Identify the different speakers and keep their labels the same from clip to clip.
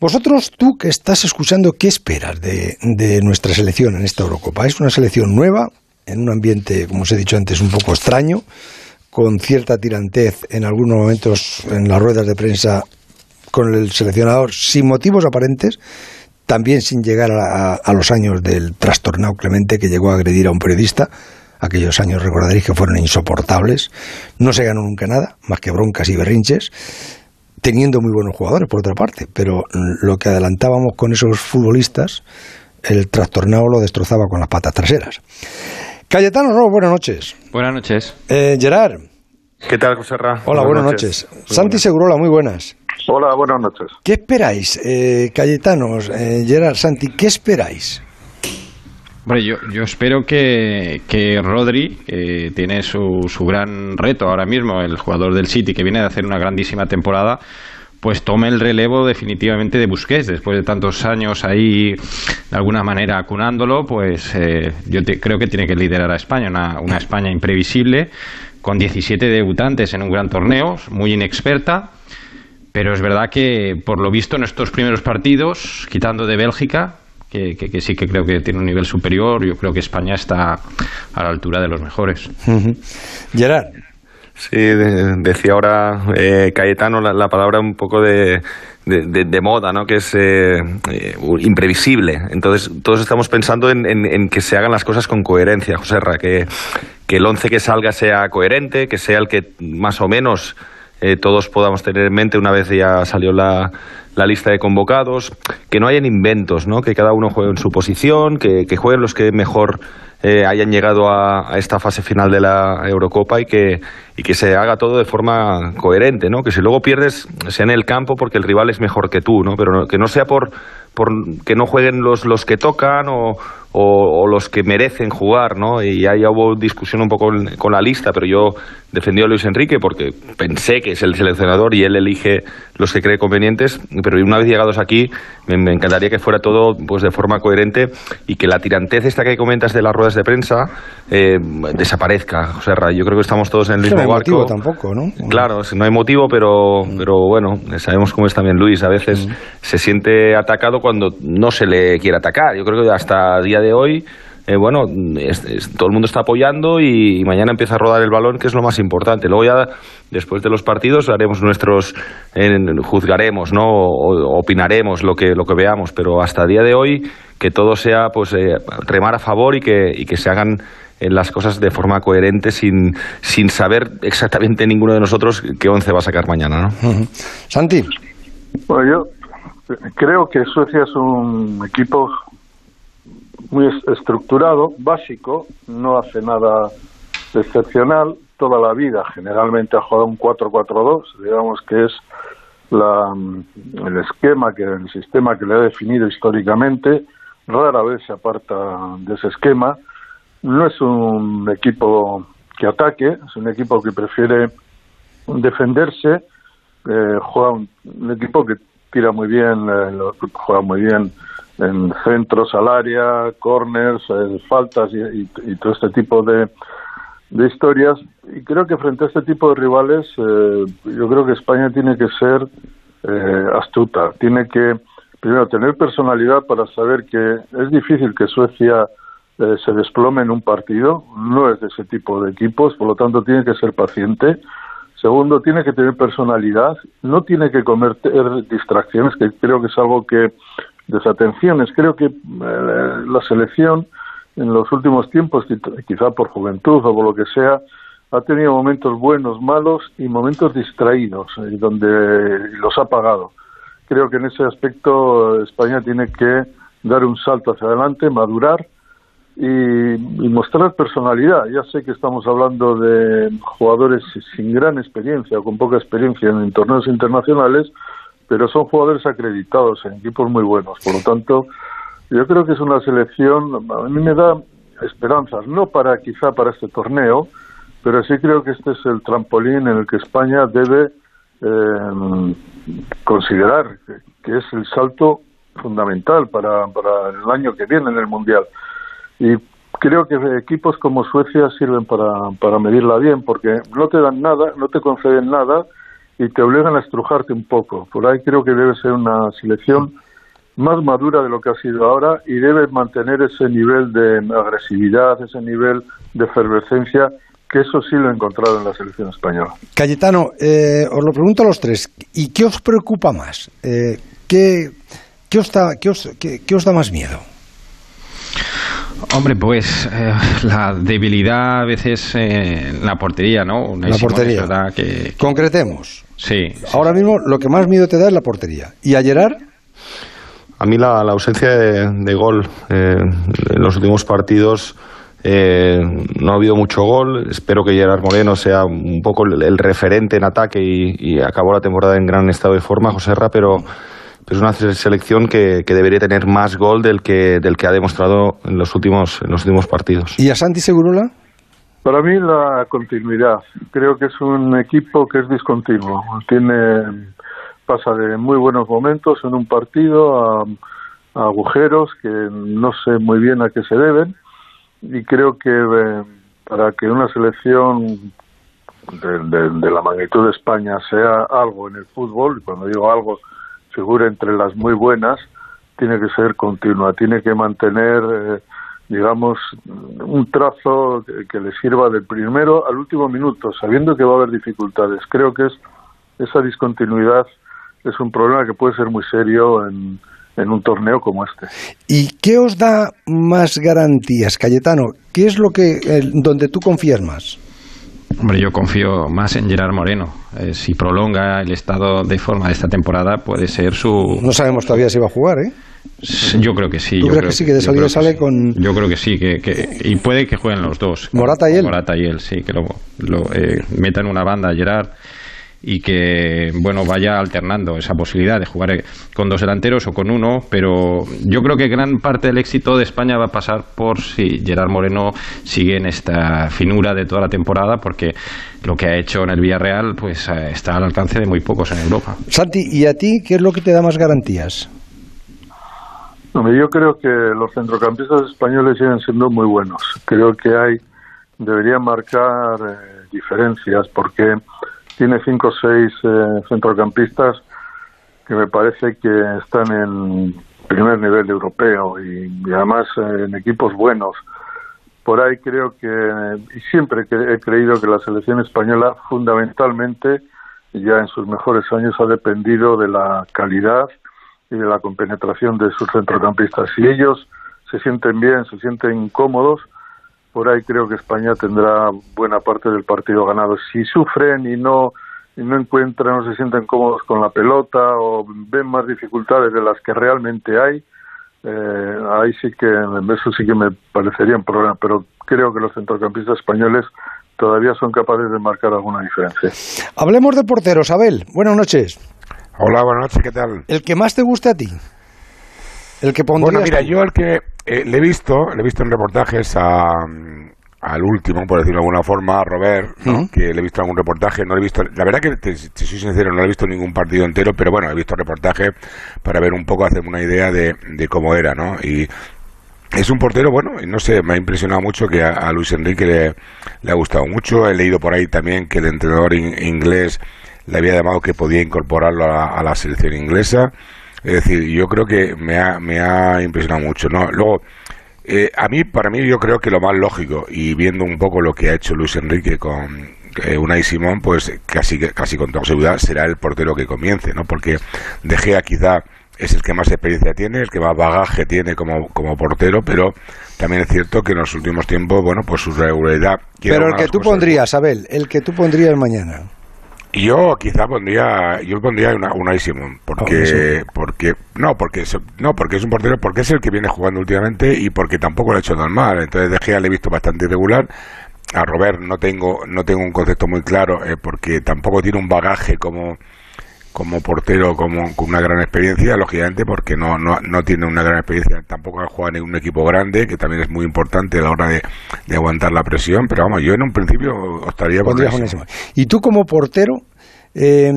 Speaker 1: Vosotros, tú que estás escuchando, ¿qué esperas de, de nuestra selección en esta Eurocopa? Es una selección nueva, en un ambiente, como os he dicho antes, un poco extraño, con cierta tirantez en algunos momentos en las ruedas de prensa con el seleccionador sin motivos aparentes, también sin llegar a, los años del trastornado Clemente que llegó a agredir a un periodista. Aquellos años recordaréis que fueron insoportables. No se ganó nunca nada, más que broncas y berrinches, teniendo muy buenos jugadores por otra parte. Pero lo que adelantábamos con esos futbolistas, el trastornado lo destrozaba con las patas traseras. Cayetano Robo, buenas noches.
Speaker 2: Buenas noches.
Speaker 1: Eh, Gerard.
Speaker 3: ¿Qué tal, José Ra?
Speaker 1: Hola, buenas, noches. Santi Segurola, muy buenas.
Speaker 4: Hola, buenas noches.
Speaker 1: ¿Qué esperáis, eh, Cayetanos, eh, Gerard, Santi, qué esperáis?
Speaker 2: Hombre, yo, yo espero que, que Rodri, que tiene su, su gran reto ahora mismo, el jugador del City, que viene de hacer una grandísima temporada, pues tome el relevo definitivamente de Busquets. Después de tantos años ahí, de alguna manera, acunándolo, pues eh, yo creo que tiene que liderar a España, una, una España imprevisible, con 17 debutantes en un gran torneo, muy inexperta pero es verdad que, por lo visto, en estos primeros partidos, quitando de Bélgica, que, sí que creo que tiene un nivel superior, yo creo que España está a la altura de los mejores.
Speaker 1: Gerard.
Speaker 3: Sí, decía ahora eh, Cayetano la, palabra un poco de, de, moda, ¿no? que es eh, eh, imprevisible. Entonces, todos estamos pensando en, en, que se hagan las cosas con coherencia, José Ra, que, que el once que salga sea coherente, que sea el que más o menos eh, todos podamos tener en mente una vez ya salió la, la lista de convocados, que no hayan inventos, ¿no? que cada uno juegue en su posición, que, que jueguen los que mejor eh, hayan llegado a, esta fase final de la Eurocopa y que, y que se haga todo de forma coherente, ¿no? que si luego pierdes sea en el campo porque el rival es mejor que tú, ¿no? pero que no sea por, por que no jueguen los, los que tocan o, o, los que merecen jugar, ¿no? Y ya, hubo discusión un poco con, la lista, pero yo defendí a Luis Enrique porque pensé que es el seleccionador y él elige los que cree convenientes, pero una vez llegados aquí me, encantaría que fuera todo pues de forma coherente y que la tirantez esta que comentas de las ruedas de prensa eh, desaparezca. O sea, yo creo que estamos todos en el mismo no hay
Speaker 1: barco. motivo tampoco, ¿no?
Speaker 3: Claro, no hay motivo, pero, mm. pero bueno, sabemos cómo es también Luis. A veces mm. se siente atacado cuando no se le quiere atacar. Yo creo que hasta día de hoy, eh, bueno, todo el mundo está apoyando y, mañana empieza a rodar el balón, que es lo más importante. Luego ya, después de los partidos, haremos nuestros, juzgaremos, ¿no? O, opinaremos lo que, lo que veamos, pero hasta día de hoy, que todo sea, pues, eh, remar a favor y que, y que se hagan eh, las cosas de forma coherente sin, sin saber exactamente ninguno de nosotros qué once va a sacar mañana, ¿no?
Speaker 1: Santi.
Speaker 4: Bueno, yo creo que Suecia es un equipo muy estructurado, básico, no hace nada excepcional. Toda la vida generalmente ha jugado un 4-4-2, digamos que es la, el esquema, que el sistema que le ha definido históricamente. Rara vez se aparta de ese esquema. No es un equipo que ataque, es un equipo que prefiere defenderse. Eh, juega un, equipo que tira muy bien, eh, juega muy bien en centros al área, corners, eh, faltas y, todo este tipo de, de, historias. Y creo que frente a este tipo de rivales, eh, yo creo que España tiene que ser eh, astuta, tiene que primero tener personalidad para saber que es difícil que Suecia se desplome en un partido, no es de ese tipo de equipos, por lo tanto tiene que ser paciente. Segundo, tiene que tener personalidad, no tiene que cometer distracciones, que creo que es algo que desatenciones. Creo que eh, la selección en los últimos tiempos, quizá por juventud o por lo que sea, ha tenido momentos buenos, malos y momentos distraídos, y donde los ha pagado. Creo que en ese aspecto España tiene que dar un salto hacia adelante, madurar y, y, mostrar personalidad. Ya sé que estamos hablando de jugadores sin gran experiencia o con poca experiencia en torneos internacionales, pero son jugadores acreditados en equipos muy buenos. Por lo tanto, yo creo que es una selección, a mí me da esperanzas, no para quizá para este torneo, pero sí creo que este es el trampolín en el que España debe eh, considerar que, es el salto fundamental para, para el año que viene en el Mundial. Y creo que equipos como Suecia sirven para, para medirla bien, porque no te dan nada, no te conceden nada, y te obligan a estrujarte un poco. Por ahí creo que debe ser una selección más madura de lo que ha sido ahora y debe mantener ese nivel de agresividad, ese nivel de efervescencia, que eso sí lo he encontrado en la selección española.
Speaker 1: Cayetano, eh, os lo pregunto a los tres, ¿y qué os preocupa más? Eh, ¿qué, qué, os da, qué, os, qué, qué os da más miedo?
Speaker 2: Hombre, pues eh, la debilidad a veces en la portería, ¿no? Una
Speaker 1: La portería.
Speaker 2: que,
Speaker 1: Concretemos.
Speaker 2: Sí, sí,
Speaker 1: Ahora mismo lo que más miedo te da es la portería. ¿Y a Gerard?
Speaker 3: A mí la, la ausencia de, de gol eh, en los últimos partidos eh, no ha habido mucho gol. Espero que Gerard Moreno sea un poco el, el referente en ataque y, y acabó la temporada en gran estado de forma, José Ra, pero, pero es una se- selección que, que debería tener más gol del que, del que ha demostrado en los últimos, en los últimos partidos.
Speaker 1: ¿Y a Santi Segurola?
Speaker 4: Para mí la continuidad. Creo que es un equipo que es discontinuo. Tiene pasa de muy buenos momentos en un partido a, agujeros que no sé muy bien a qué se deben y creo que eh, para que una selección de, de- de la magnitud de España sea algo en el fútbol, y cuando digo algo figura entre las muy buenas, tiene que ser continua, tiene que mantener, eh, digamos, un trazo que, le sirva del primero al último minuto, sabiendo que va a haber dificultades. Creo que es esa discontinuidad es un problema que puede ser muy serio en, en un torneo como este.
Speaker 1: ¿Y qué os da más garantías, Cayetano? ¿Qué es lo que donde tú confías más?
Speaker 2: Hombre, yo confío más en Gerard Moreno. Eh, si prolonga el estado de forma de esta temporada, puede ser su.
Speaker 1: No sabemos todavía si va a jugar, ¿eh?
Speaker 2: Yo creo que sí.
Speaker 1: ¿Tú
Speaker 2: yo
Speaker 1: crees
Speaker 2: creo
Speaker 1: que sí, que de salida sale
Speaker 2: sí.
Speaker 1: con-
Speaker 2: Yo creo que sí, que, que- y puede que jueguen los dos.
Speaker 1: Morata y él.
Speaker 2: Morata y él, sí, que lo, lo, eh, metan una banda a Gerard y que bueno vaya alternando esa posibilidad de jugar eh, con dos delanteros o con uno, pero yo creo que gran parte del éxito de España va a pasar por si Gerard Moreno sigue en esta finura de toda la temporada, porque lo que ha hecho en el Villarreal pues eh, está al alcance de muy pocos en Europa.
Speaker 1: Santi, ¿y a ti qué es lo que te da más garantías?
Speaker 4: Yo creo que los centrocampistas españoles siguen siendo muy buenos. Creo que hay deberían marcar eh, diferencias porque tiene cinco o seis eh, centrocampistas que me parece que están en primer nivel europeo y, además eh, en equipos buenos. Por ahí creo que, y siempre he creído que la selección española fundamentalmente, ya en sus mejores años, ha dependido de la calidad y de la compenetración de sus centrocampistas. Si ellos se sienten bien, se sienten cómodos, por ahí creo que España tendrá buena parte del partido ganado. Si sufren y no y no encuentran, no se sienten cómodos con la pelota o ven más dificultades de las que realmente hay, eh, ahí sí que eso sí que me parecería un problema. Pero creo que los centrocampistas españoles todavía son capaces de marcar alguna diferencia.
Speaker 1: Hablemos de porteros, Abel. Buenas noches.
Speaker 5: Hola, buenas noches, ¿qué tal?
Speaker 1: ¿El que más te guste a ti? El que pondrías
Speaker 5: Bueno, mira, yo el que eh, le he visto, le he visto en reportajes a, mm, al último, por decirlo de alguna forma, a Robert, que le he visto algún reportaje, no le he visto, la verdad que te, te soy sincero, no le he visto ningún partido entero, pero bueno, he visto reportaje para ver un poco, hacerme una idea de, de cómo era, ¿no? Y es un portero, bueno, no sé, me ha impresionado mucho que a, a Luis Enrique le, le ha gustado mucho. He leído por ahí también que el entrenador in- inglés le había llamado que podía incorporarlo a a la selección inglesa. Es decir, yo creo que me ha, me ha impresionado mucho, ¿no? Luego, eh, a mí, para mí, yo creo que lo más lógico, y viendo un poco lo que ha hecho Luis Enrique con eh, Unai Simón, pues casi, casi con toda seguridad será el portero que comience, ¿no? Porque De Gea quizá es el que más experiencia tiene, el que más bagaje tiene como, como portero, pero también es cierto que en los últimos tiempos, bueno, pues su regularidad...
Speaker 1: Pero el que tú
Speaker 5: cosas-
Speaker 1: pondrías, Abel, el que tú pondrías mañana.
Speaker 5: Yo quizá pondría, yo pondría una, Unai Simón,
Speaker 1: Ah,
Speaker 5: porque,
Speaker 1: sí.
Speaker 5: porque, no, porque, es- no, porque es un portero, porque es el que viene jugando últimamente y porque tampoco lo ha hecho tan mal. Entonces De Gea le he visto bastante irregular. A Robert no tengo, no tengo un concepto muy claro, eh, porque tampoco tiene un bagaje como, como portero, como con una gran experiencia, lógicamente, porque no, no, no tiene una gran experiencia, tampoco ha jugado en un equipo grande, que también es muy importante a la hora de, de aguantar la presión, pero vamos, yo en un principio optaría por Simón.
Speaker 1: Simón. Y tú como portero, eh,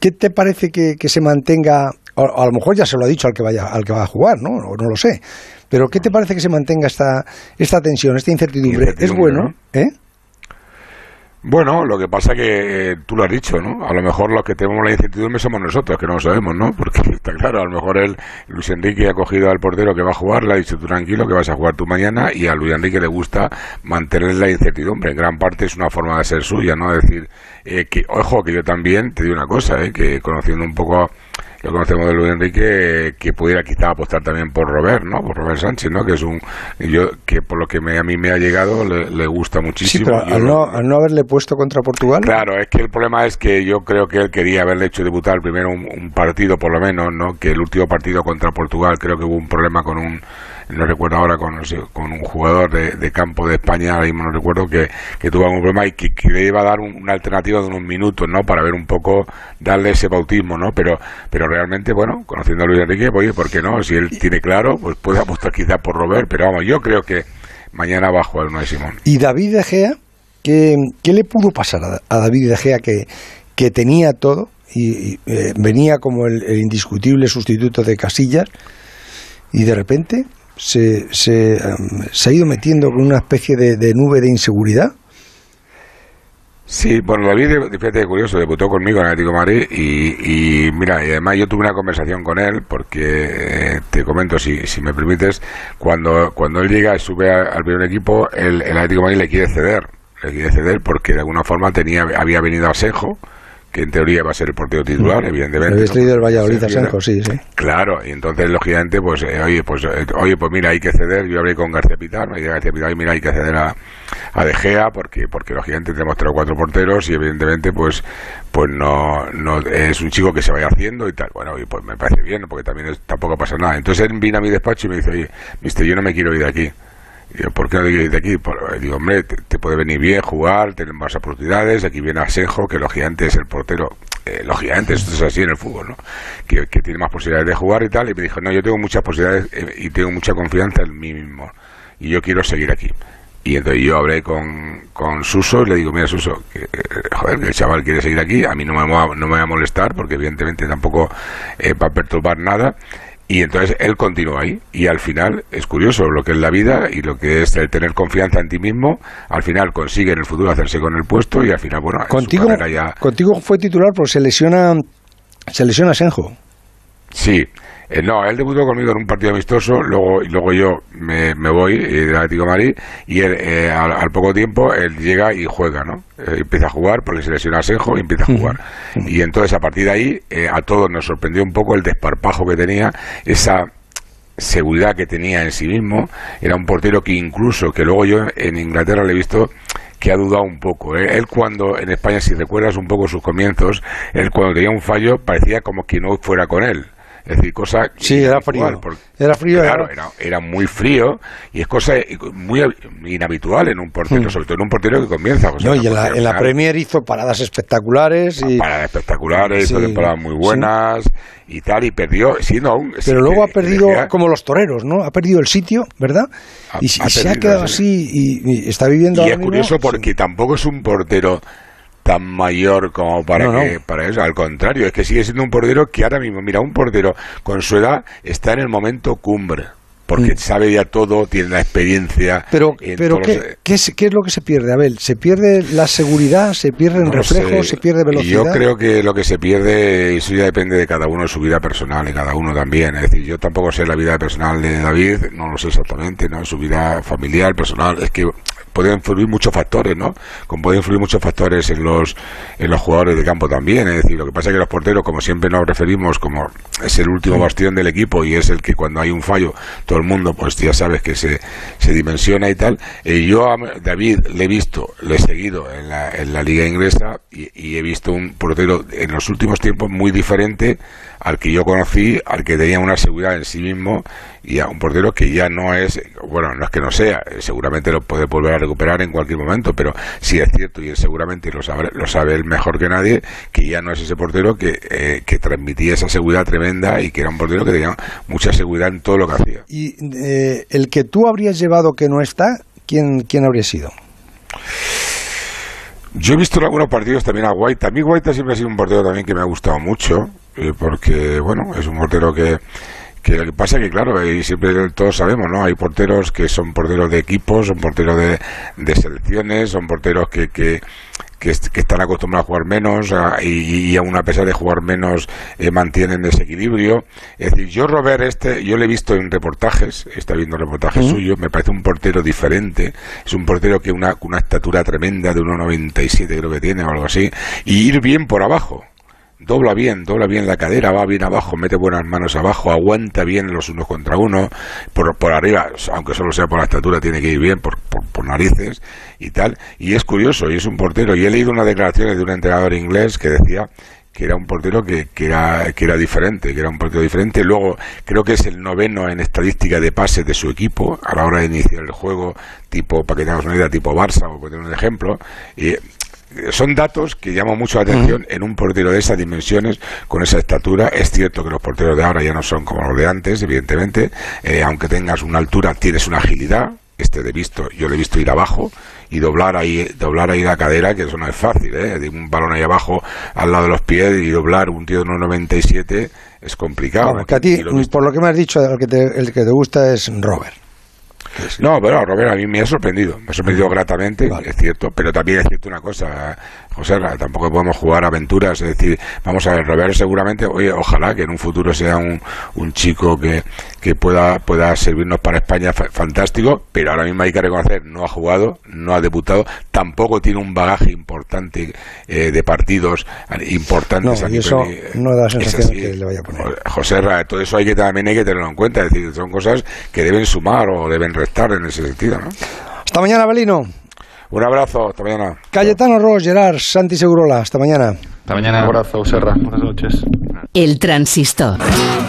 Speaker 1: ¿qué te parece que, que se mantenga? A, a lo mejor ya se lo ha dicho al que vaya, al que va a jugar, ¿no? O no lo sé. Pero ¿qué te parece que se mantenga esta, esta tensión, esta incertidumbre? ¿Es bueno?
Speaker 5: ¿no?
Speaker 1: ¿Eh?
Speaker 5: Bueno, lo que pasa que eh, tú lo has dicho, ¿no? A lo mejor los que tenemos la incertidumbre somos nosotros, que no lo sabemos, ¿no? Porque está claro, a lo mejor él, Luis Enrique ha cogido al portero que va a jugar, le ha dicho tú tranquilo que vas a jugar tú mañana y a Luis Enrique le gusta mantener la incertidumbre. En gran parte es una forma de ser suya, ¿no? decir, eh, que, ojo, que yo también te digo una cosa, ¿eh? Que conociendo un poco lo conocemos de Luis Enrique que pudiera quizá apostar también por Robert, ¿no? Por Robert Sánchez, ¿no? Que es un yo que por lo que me, a mí me ha llegado le, gusta muchísimo.
Speaker 1: Sí, pero al no, al no haberle puesto contra Portugal.
Speaker 5: Claro, es que el problema es que yo creo que él quería haberle hecho debutar primero un partido por lo menos, ¿no? Que el último partido contra Portugal creo que hubo un problema con un no recuerdo ahora con, con un jugador de, campo de España, ahora mismo no recuerdo, que, que tuvo algún problema y que, le iba a dar una alternativa de unos minutos, ¿no? Para ver un poco, darle ese bautismo, ¿no? Pero, pero realmente, bueno, conociendo a Luis Enrique, pues, oye, ¿por qué no? Si él tiene claro, pues puede apostar quizá por Robert, pero vamos, yo creo que mañana va a jugar uno de Simón.
Speaker 1: ¿Y David De Gea? ¿Qué, qué le pudo pasar a, David De Gea que, que tenía todo y, eh, venía como el, el indiscutible sustituto de Casillas y de repente se, se, em, se ha ido metiendo con una especie de, nube de inseguridad.
Speaker 5: Sí, bueno, David, fíjate curioso, debutó conmigo en Atlético Madrid y, y, mira, y además yo tuve una conversación con él porque eh, te comento, si, si me permites, cuando, cuando él llega y sube al primer equipo, el, Atlético Madrid le quiere ceder, le quiere ceder porque de alguna forma tenía había venido a Sejo que en teoría va a ser el portero titular, evidentemente.
Speaker 1: Habéis traído el Valladolid a sí, sí.
Speaker 5: Claro, y entonces, lógicamente, pues, eh, oye, pues, eh, oye, pues mira, hay que ceder, yo hablé con García Pitar, me dije García Pitar, y mira, hay que ceder a, a De Gea, porque, porque lógicamente tenemos tres o cuatro porteros, y evidentemente, pues, pues no, no, es un chico que se vaya haciendo y tal. Bueno, y pues me parece bien, porque también tampoco pasa nada. Entonces él vino a mi despacho y me dice, oye, mister, yo no me quiero ir de aquí. ¿Por qué no de aquí? digo, hombre, te, puede venir bien jugar, tener más oportunidades. Aquí viene Asenjo, que lógicamente es el portero eh, lógicamente esto es así en el fútbol, ¿no? Que, tiene más posibilidades de jugar y tal, y me dijo, no, yo tengo muchas posibilidades eh, y tengo mucha confianza en mí mismo, y yo quiero seguir aquí. Y entonces yo hablé con, con Suso y le digo, mira Suso, que, eh, joder, que el chaval quiere seguir aquí, a mí no me, no me va a molestar porque evidentemente tampoco va a perturbar nada y entonces él continúa ahí. Y al final es curioso lo que es la vida y lo que es el tener confianza en ti mismo. Al final consigue en el futuro hacerse con el puesto y al final, bueno,
Speaker 1: contigo, ya... contigo fue titular porque se lesiona, se lesiona Senjo.
Speaker 5: Sí, eh, no, él debutó conmigo en un partido amistoso, luego, y luego yo me, me voy eh, del Atlético de Madrid y él, eh, al, poco tiempo él llega y juega, ¿no? empieza a jugar porque se lesiona a Senjo y empieza a jugar. Y entonces a partir de ahí a todos nos sorprendió un poco el desparpajo que tenía, esa seguridad que tenía en sí mismo. Era un portero que incluso, que luego yo en Inglaterra le he visto que ha dudado un poco. Él cuando en España, si recuerdas un poco sus comienzos, él cuando tenía un fallo parecía como que no fuera con él. Es decir, cosa...
Speaker 1: Sí, era frío. era frío.
Speaker 5: Claro, era... muy frío y es cosa muy inhabitual en un portero, hmm. sobre todo en un portero que comienza.
Speaker 1: no, y en la, en la, Premier hizo paradas espectaculares. Y...
Speaker 5: Paradas espectaculares, hizo temporadas muy buenas y tal, y perdió, siendo aún...
Speaker 1: Pero luego ha perdido, como los toreros, ¿no? Ha perdido el sitio, ¿verdad? y, se ha quedado así y, está viviendo...
Speaker 5: Y es curioso porque tampoco es un portero tan mayor como para que para eso al contrario es que sigue siendo un portero que ahora mismo mira un portero con su edad está en el momento cumbre porque mm. sabe ya todo, tiene la experiencia.
Speaker 1: Pero, pero ¿qué, ¿qué, es, ¿qué, es, lo que se pierde, Abel? ¿Se pierde la seguridad? ¿Se pierde el reflejo? ¿Se pierde velocidad?
Speaker 5: Yo creo que lo que se pierde, eso ya depende de cada uno, de su vida personal, y cada uno también. Es decir, yo tampoco sé la vida personal de David, no lo sé exactamente, ¿no? Su vida familiar, personal, es que pueden influir muchos factores, ¿no? Como pueden influir muchos factores en los, en los jugadores de campo también. Es decir, lo que pasa es que los porteros, como siempre nos referimos, como es el último bastión del equipo y es el que cuando hay un fallo, todo el mundo, pues ya sabes que se, se dimensiona y tal. Eh, yo a David le he visto, le he seguido en la, en la liga inglesa y, y he visto un portero en los últimos tiempos muy diferente al que yo conocí, al que tenía una seguridad en sí mismo y a un portero que ya no es, bueno, no es que no sea, seguramente lo puede volver a recuperar en cualquier momento, pero sí es cierto y él seguramente lo sabe, lo sabe él mejor que nadie, que ya no es ese portero que, eh, que transmitía esa seguridad tremenda y que era un portero que tenía mucha seguridad en todo lo que hacía.
Speaker 1: Y eh, el que tú habrías llevado que no está, ¿quién, quién habría sido?
Speaker 5: Yo he visto en algunos partidos también a Guaita. A mí Guaita siempre ha sido un portero también que me ha gustado mucho, eh, porque, bueno, es un portero que, que lo que pasa es que, claro, y siempre todos sabemos, ¿no? Hay porteros que son porteros de equipos, son porteros de, de selecciones, son porteros que, que, que, están acostumbrados a jugar menos y, aún a pesar de jugar menos eh, mantienen ese equilibrio. Es decir, yo Robert este, yo le he visto en reportajes, está viendo reportajes suyos, me parece un portero diferente, es un portero que una, una estatura tremenda de 1,97 creo que tiene o algo así, y ir bien por abajo dobla bien, dobla bien la cadera, va bien abajo, mete buenas manos abajo, aguanta bien los unos contra uno, por, por arriba, aunque solo sea por la estatura, tiene que ir bien por, por, narices y tal. Y es curioso, y es un portero. Y he leído unas declaraciones de un entrenador inglés que decía que era un portero que, que, era, que era diferente, que era un portero diferente. Luego, creo que es el noveno en estadística de pases de su equipo a la hora de iniciar el juego, tipo, para que tengamos una idea, tipo Barça, o por un ejemplo. Y son datos que llaman mucho la atención en un portero de esas dimensiones, con esa estatura. Es cierto que los porteros de ahora ya no son como los de antes, evidentemente. Eh, aunque tengas una altura, tienes una agilidad. Este de visto, yo le he visto ir abajo y doblar ahí, doblar ahí la cadera, que eso no es fácil, ¿eh? Un balón ahí abajo al lado de los pies y doblar un tío de 1,97 es complicado.
Speaker 1: que a ti, por lo que me has dicho, el que te, el que te gusta es Robert.
Speaker 5: No, pero Robert, a mí me ha sorprendido, me ha sorprendido gratamente, es cierto, pero también es cierto una cosa, José, tampoco podemos jugar aventuras, es decir, vamos a ver, Robert seguramente, oye, ojalá que en un futuro sea un, un chico que, que pueda, pueda servirnos para España fantástico, pero ahora mismo hay que reconocer, no ha jugado, no ha debutado, tampoco tiene un bagaje importante eh, de partidos importantes.
Speaker 1: No, y eso no da la sensación que le vaya a poner.
Speaker 5: José, todo eso hay que también hay que tenerlo en cuenta, es decir, son cosas que deben sumar o deben restar en ese sentido, ¿no?
Speaker 1: Hasta mañana, Belino.
Speaker 5: Un abrazo, hasta mañana.
Speaker 1: Cayetano Ross, Gerard, Santi Segurola, hasta mañana.
Speaker 2: Hasta mañana.
Speaker 3: Un abrazo, Serra. Buenas noches.
Speaker 6: El transistor.